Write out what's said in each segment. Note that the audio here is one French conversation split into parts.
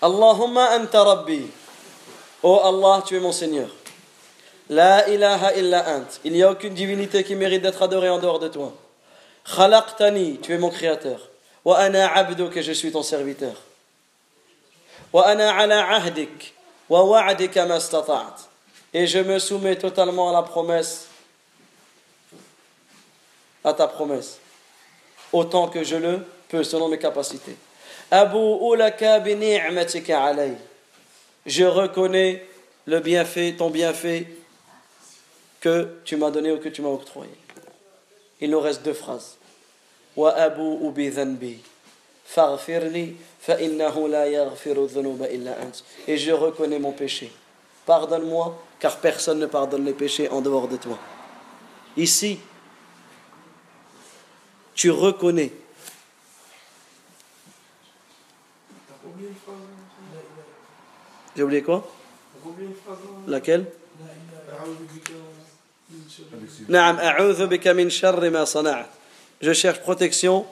Allahumma anta rabbi. Oh Allah, tu es mon Seigneur. La ilaha illa ant. Il n'y a aucune divinité qui mérite d'être adorée en dehors de toi. Khalaqtani, tu es mon créateur. Wa ana que je suis ton serviteur. Wa ana ala ahdik wa wa'dika ma Et je me soumets totalement à la promesse à ta promesse autant que je le peux selon mes capacités. Je reconnais le bienfait, ton bienfait que tu m'as donné ou que tu m'as octroyé. Il nous reste deux phrases. Wa abu. Et je reconnais mon péché. Pardonne-moi car personne ne pardonne les péchés en dehors de toi. Ici, tu reconnais. J'ai oublié quoi? Laquelle? Je cherche protection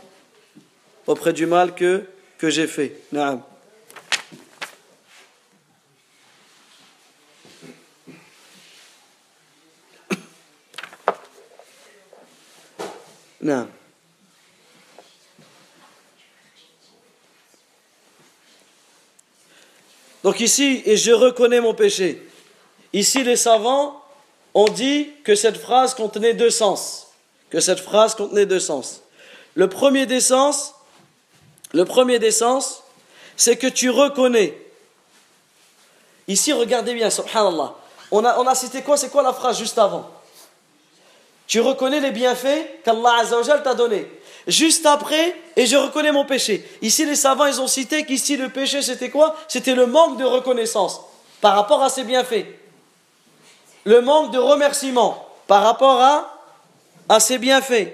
auprès du mal que, j'ai fait. Donc ici, et je reconnais mon péché. Ici, les savants ont dit que cette phrase contenait deux sens. Que cette phrase contenait deux sens. Le premier des sens, le premier des c'est que tu reconnais. Ici, regardez bien, subhanallah. On a, on a cité quoi? C'est quoi la phrase juste avant? Tu reconnais les bienfaits qu'Allah t'a donnés. Juste après, et je reconnais mon péché. Ici, les savants, ils ont cité qu'ici, le péché, c'était quoi? C'était le manque de reconnaissance par rapport à ses bienfaits. Le manque de remerciement par rapport à, ses bienfaits.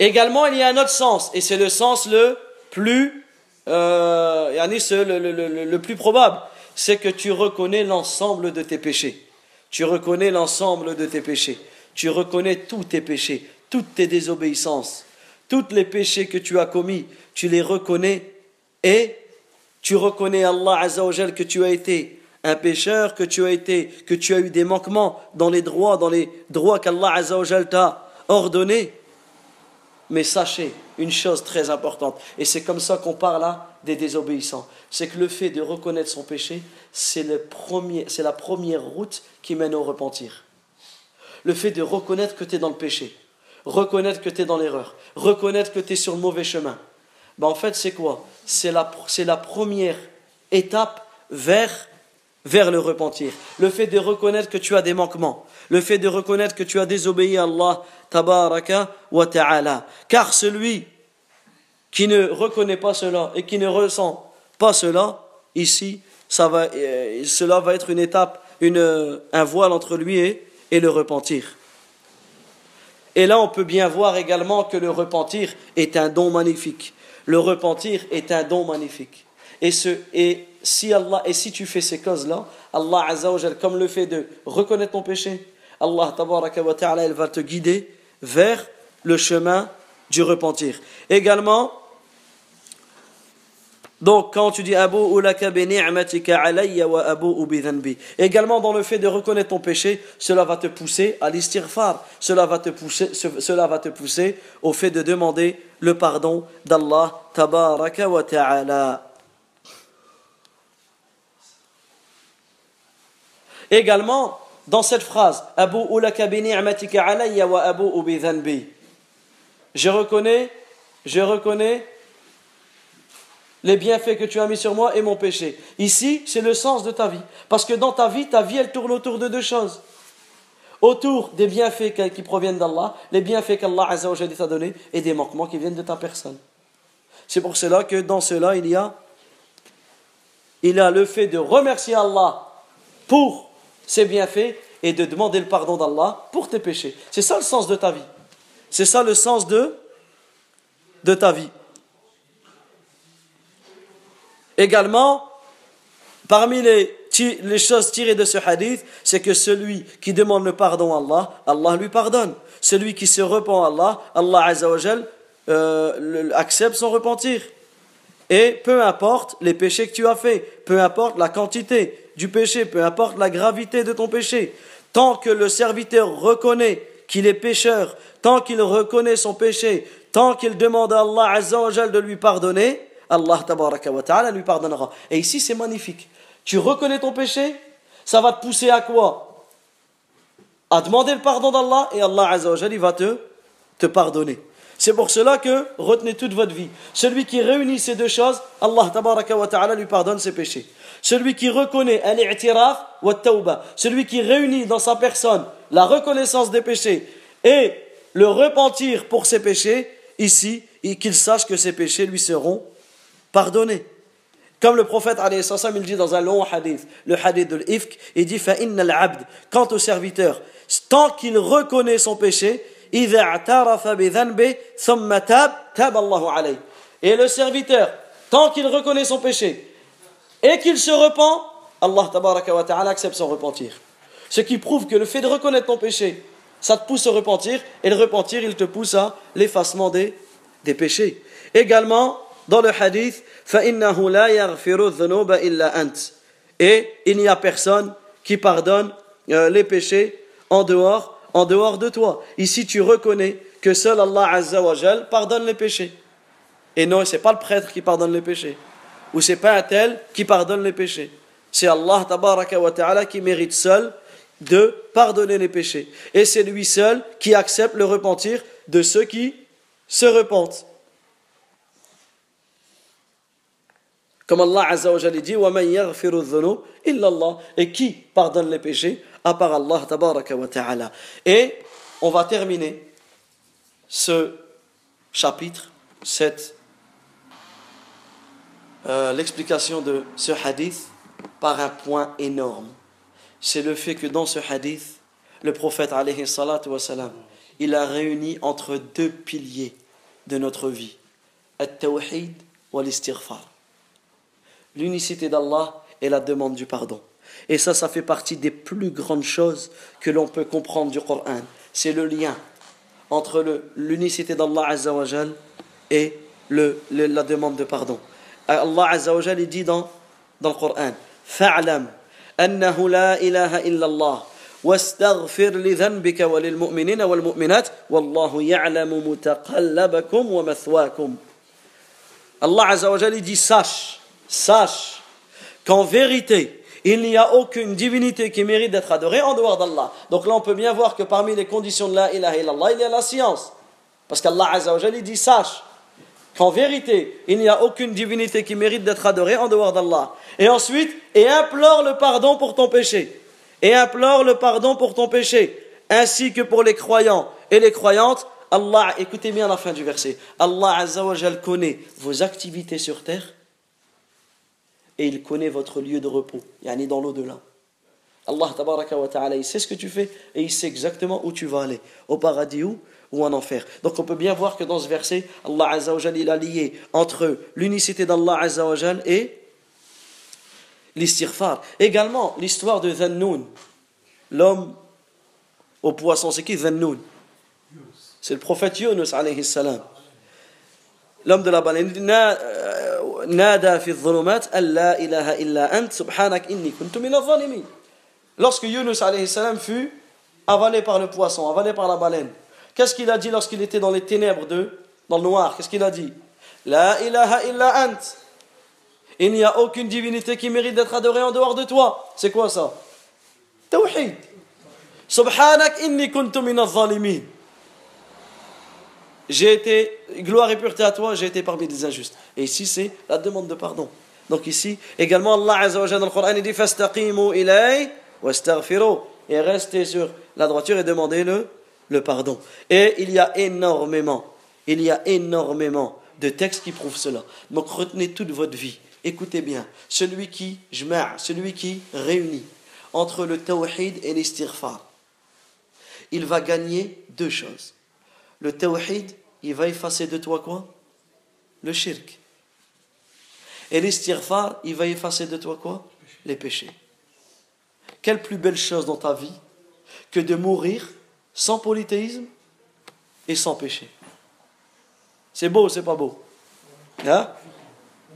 Également, il y a un autre sens, et c'est le sens le plus, euh, le, le plus probable, c'est que tu reconnais l'ensemble de tes péchés. Tu reconnais l'ensemble de tes péchés tu reconnais tous tes péchés, toutes tes désobéissances, tous les péchés que tu as commis, tu les reconnais et tu reconnais Allah Azzawajal que tu as été un pécheur, que tu as été, que tu as eu des manquements dans les droits, dans les droits qu'Allah Azzawajal t'a ordonnés. Mais sachez une chose très importante, et c'est comme ça qu'on parle là des désobéissants, c'est que le fait de reconnaître son péché, c'est la première route qui mène au repentir le fait de reconnaître que tu es dans le péché, reconnaître que tu es dans l'erreur, reconnaître que tu es sur le mauvais chemin. Ben en fait, c'est quoi? C'est la, première étape vers, le repentir. Le fait de reconnaître que tu as des manquements, le fait de reconnaître que tu as désobéi à Allah, tabaraka wa ta'ala. Car celui qui ne reconnaît pas cela et qui ne ressent pas cela, ici, euh, cela va être une étape, un voile entre lui et, et le repentir. Et là, on peut bien voir également que le repentir est un don magnifique. Le repentir est un don magnifique. Et, ce, et, si, Allah, et si tu fais ces causes-là, Allah Azzawajal, comme le fait de reconnaître ton péché, Allah ta'ala, il va te guider vers le chemin du repentir. Également, donc, quand tu dis Abu ulaka bi ni'matika alayya wa abu bi dhanbi. Également, dans le fait de reconnaître ton péché, cela va te pousser à l'istighfar. Cela va te pousser, cela va te pousser au fait de demander le pardon d'Allah tabaraka wa ta'ala. Également, dans cette phrase, Abu ulaka bi ni'matika alayya wa abu bi dhanbi. Je reconnais, je reconnais les bienfaits que tu as mis sur moi et mon péché. Ici, c'est le sens de ta vie. Parce que dans ta vie, ta vie, elle tourne autour de deux choses. Autour des bienfaits qui proviennent d'Allah, les bienfaits qu'Allah t'a donnés, et des manquements qui viennent de ta personne. C'est pour cela que dans cela, il y a, il y a le fait de remercier Allah pour ses bienfaits et de demander le pardon d'Allah pour tes péchés. C'est ça le sens de ta vie. C'est ça le sens de, de ta vie. Également, parmi les, choses tirées de ce hadith, c'est que celui qui demande le pardon à Allah, Allah lui pardonne. Celui qui se repent à Allah, Allah Azzawajal euh, accepte son repentir. Et peu importe les péchés que tu as faits, peu importe la quantité du péché, peu importe la gravité de ton péché, tant que le serviteur reconnaît qu'il est pécheur, tant qu'il reconnaît son péché, tant qu'il demande à Allah Azza de lui pardonner, Allah wa ta'ala lui pardonnera. Et ici c'est magnifique. Tu reconnais ton péché, ça va te pousser à quoi? À demander le pardon d'Allah et Allah va te, te pardonner. C'est pour cela que retenez toute votre vie. Celui qui réunit ces deux choses, Allah wa ta'ala lui pardonne ses péchés. Celui qui reconnaît al-i'tiraf wa tawba, celui qui réunit dans sa personne la reconnaissance des péchés et le repentir pour ses péchés, ici, qu'il sache que ses péchés lui seront pardonnés. Comme le prophète il dit dans un long hadith, le hadith de l'ifk, il dit al-abd, quant au serviteur, tant qu'il reconnaît son péché, et le serviteur, tant qu'il reconnaît son péché et qu'il se repent, Allah wa accepte son repentir. Ce qui prouve que le fait de reconnaître ton péché, ça te pousse à repentir, et le repentir, il te pousse à l'effacement des, des péchés. Également, dans le hadith, Et il n'y a personne qui pardonne euh, les péchés en dehors de toi. Ici, tu reconnais que seul Allah Azza wa pardonne les péchés. Et non, ce n'est pas le prêtre qui pardonne les péchés. Ou ce n'est pas un tel qui pardonne les péchés. C'est Allah wa ta'ala qui mérite seul de pardonner les péchés. Et c'est lui seul qui accepte le repentir de ceux qui se repentent. Comme Allah Azza wa dit, Et qui pardonne les péchés à part Allah tabaraka wa ta'ala. Et on va terminer ce chapitre, cette euh, l'explication de ce hadith par un point énorme. C'est le fait que dans ce hadith, le prophète alayhi salatu il a réuni entre deux piliers de notre vie, at-tawhid wa l'istighfar L'unicité d'Allah et la demande du pardon. Et ça, ça fait partie des plus grandes choses que l'on peut comprendre du Coran. C'est le lien entre l'unicité d'Allah Azzawajal et le, la demande de pardon. Allah Azzawajal dit dans, dans le Coran فَاعْلَمْ أَنَّهُ لَا إِلَهَ إِلَّا اللَّهِ واستغفر لذنبك وللمؤمنين والمؤمنات والله يعلم متقلبكم ومثواكم Allah Azzawajal dit sache, sache qu'en vérité il n'y a aucune divinité qui mérite d'être adorée en dehors d'Allah. Donc là, on peut bien voir que parmi les conditions de la ilaha illallah, il y a la science. Parce qu'Allah Azzawajal, dit sache qu'en vérité, il n'y a aucune divinité qui mérite d'être adorée en dehors d'Allah. Et ensuite, et implore le pardon pour ton péché. Et implore le pardon pour ton péché. Ainsi que pour les croyants et les croyantes. Allah, écoutez bien la fin du verset. Allah Azzawajal connaît vos activités sur terre et il connaît votre lieu de repos, yani dans l'au-delà. Allah wa ta'ala, il sait ce que tu fais et il sait exactement où tu vas aller, au paradis ou, ou en enfer. Donc on peut bien voir que dans ce verset, Allah Azza wa il a lié entre l'unicité d'Allah Azza wa et l'istighfar. Également, l'histoire de Zannoun, l'homme au poisson, c'est qui Zannoun? C'est le prophète Yunus alayhi salam. L'homme de la baleine. نادى في الظلمات أن لا إله إلا أنت سبحانك إني كنت من الظالمين Lorsque Yunus alayhi salam fut avalé par le poisson, avalé par la baleine, qu'est-ce qu'il a dit lorsqu'il était dans les ténèbres de, dans le noir Qu'est-ce qu'il a dit La ilaha illa ant. Il n'y a aucune divinité qui mérite d'être adorée en dehors de toi. C'est quoi ça Tawhid. Subhanak inni kuntu min al-zalimin j'ai été, gloire et pureté à toi, j'ai été parmi les injustes. Et ici, c'est la demande de pardon. Donc ici, également, Allah Azza wa dans le Coran, il dit Fastaqimu ilay Et restez sur la droiture et demandez le, le pardon. Et il y a énormément, il y a énormément de textes qui prouvent cela. Donc retenez toute votre vie. Écoutez bien, celui qui celui qui réunit entre le tawhid et l'istighfar, il va gagner deux choses le tawhid, il va effacer de toi quoi? Le shirk. Et l'istighfar, il va effacer de toi quoi? Les péchés. Quelle plus belle chose dans ta vie que de mourir sans polythéisme et sans péché. C'est beau, c'est pas beau? Hein?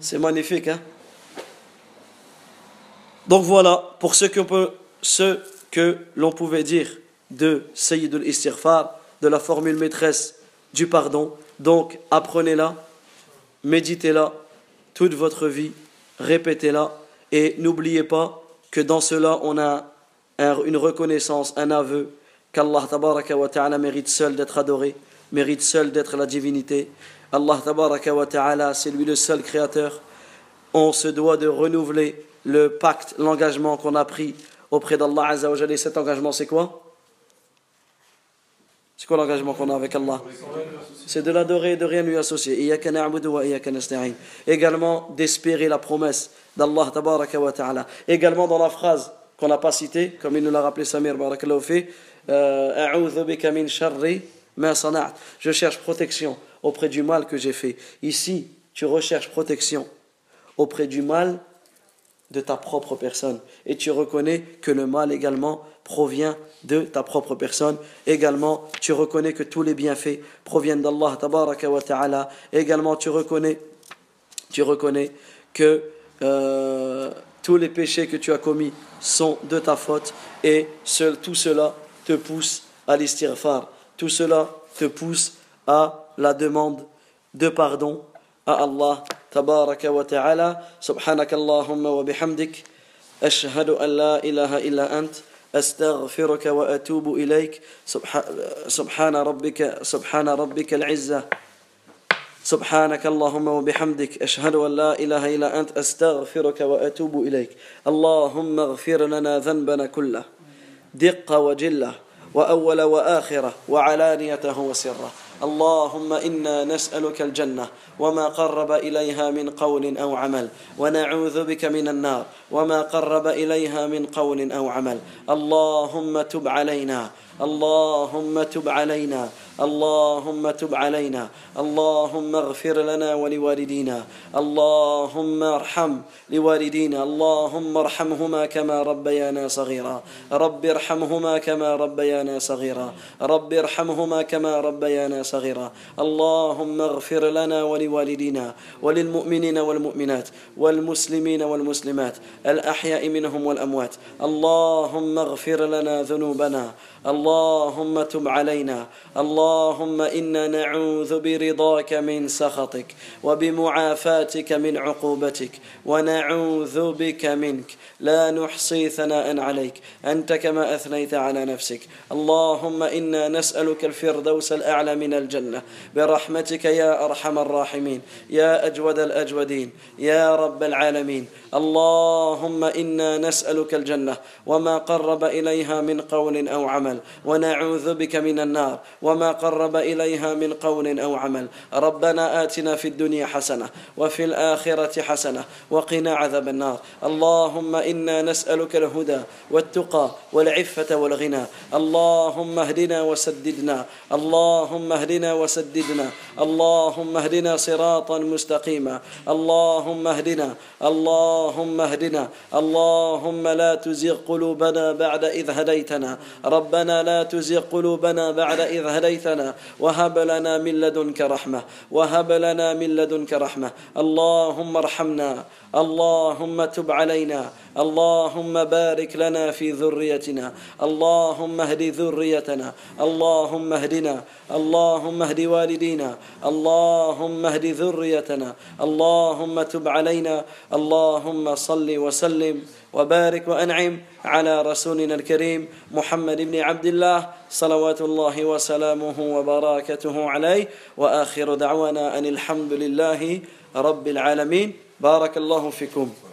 C'est magnifique, hein? Donc voilà, pour ce que, l'on pouvait dire de Sayyid al-Istighfar, de la formule maîtresse du pardon. Donc apprenez-la, méditez-la toute votre vie, répétez-la et n'oubliez pas que dans cela on a une reconnaissance, un aveu qu'Allah wa ta'ala mérite seul d'être adoré, mérite seul d'être la divinité. Allah wa ta'ala, c'est lui le seul créateur. On se doit de renouveler le pacte, l'engagement qu'on a pris auprès d'Allah Azza Et cet engagement, c'est quoi? C'est quoi l'engagement qu'on a avec Allah? C'est de l'adorer et de rien lui associer. Également d'espérer la promesse d'Allah ta'ala. Également dans la phrase qu'on n'a pas citée, comme il nous l'a rappelé Samir Barakallahu euh, je cherche protection auprès du mal que j'ai fait. Ici, tu recherches protection auprès du mal de ta propre personne. Et tu reconnais que le mal également provient de ta propre personne. Également, tu reconnais que tous les bienfaits proviennent d'Allah wa ta'ala. Également, tu reconnais, tu reconnais que euh, tous les péchés que tu as commis sont de ta faute. Et seul, tout cela te pousse à l'istighfar. Tout cela te pousse à la demande de pardon à Allah تبارك وتعالى. سبحانك اللهم وبحمدك أشهد أن لا إله إلا أنت أستغفرك وأتوب إليك. سبحان ربك سبحان ربك العزة. سبحانك اللهم وبحمدك أشهد أن لا إله إلا أنت أستغفرك وأتوب إليك. اللهم اغفر لنا ذنبنا كله دقة وجلة وأول وآخرة وعلانيته وسره. اللهم إنا نسألك الجنة وما قرب إليها من قول أو عمل ونعوذ بك من النار وما قرب إليها من قول أو عمل. اللهم تب علينا. اللهم تب علينا. اللهم تب علينا. اللهم اغفر لنا ولوالدينا. اللهم ارحم لوالدينا. اللهم ارحمهما كما ربيانا صغيرا. رب ارحمهما كما ربيانا صغيرا. رب ارحمهما كما ربيانا صغيرا. اللهم اغفر لنا ولوالدينا وللمؤمنين والمؤمنات والمسلمين والمسلمات. الأحياء منهم والأموات. اللهم اغفر لنا ذنوبنا اللهم تب علينا. اللهم إنا نعوذ برضاك من سخطك وبمعافاتك من عقوبتك ونعوذ بك منك. لا نحصي ثناء عليك. أنت كما أثنيت على نفسك. اللهم إنا نسألك الفردوس الأعلى من الجنة. برحمتك يا أرحم الراحمين. يا أجود الأجودين. يا رب العالمين. اللهم إنا نسألك الجنة وما قرب إليها من قول أو عمل. ونعوذ بك من النار وما قرب إليها من قول أو عمل. ربنا آتنا في الدنيا حسنة وفي الآخرة حسنة وقنا عذاب النار. اللهم إنا نسألك الهدى والتقى والعفة والغنى. اللهم اهدنا وسددنا. اللهم اهدنا وسددنا. اللهم اهدنا صراطا مستقيما. اللهم اهدنا. اللهم اهدنا. اللهم لا تزغ قلوبنا بعد إذ هديتنا. ربنا لا تزغ قلوبنا بعد إذ هديتنا. وهب لنا من لدنك رحمة. وهب لنا من لدنك رحمة. اللهم ارحمنا. اللهم تب علينا. اللهم بارك لنا في ذريتنا. اللهم اهد ذريتنا. اللهم اهدنا. اللهم اهد والدينا. اللهم اهد ذريتنا. اللهم تب علينا. اللهم صل وسلم وبارك وأنعم على رسولنا الكريم محمد بن عبد الله صلوات الله وسلامه وبركاته عليه. وآخر دعوانا أن الحمد لله رب العالمين. بارك الله فيكم.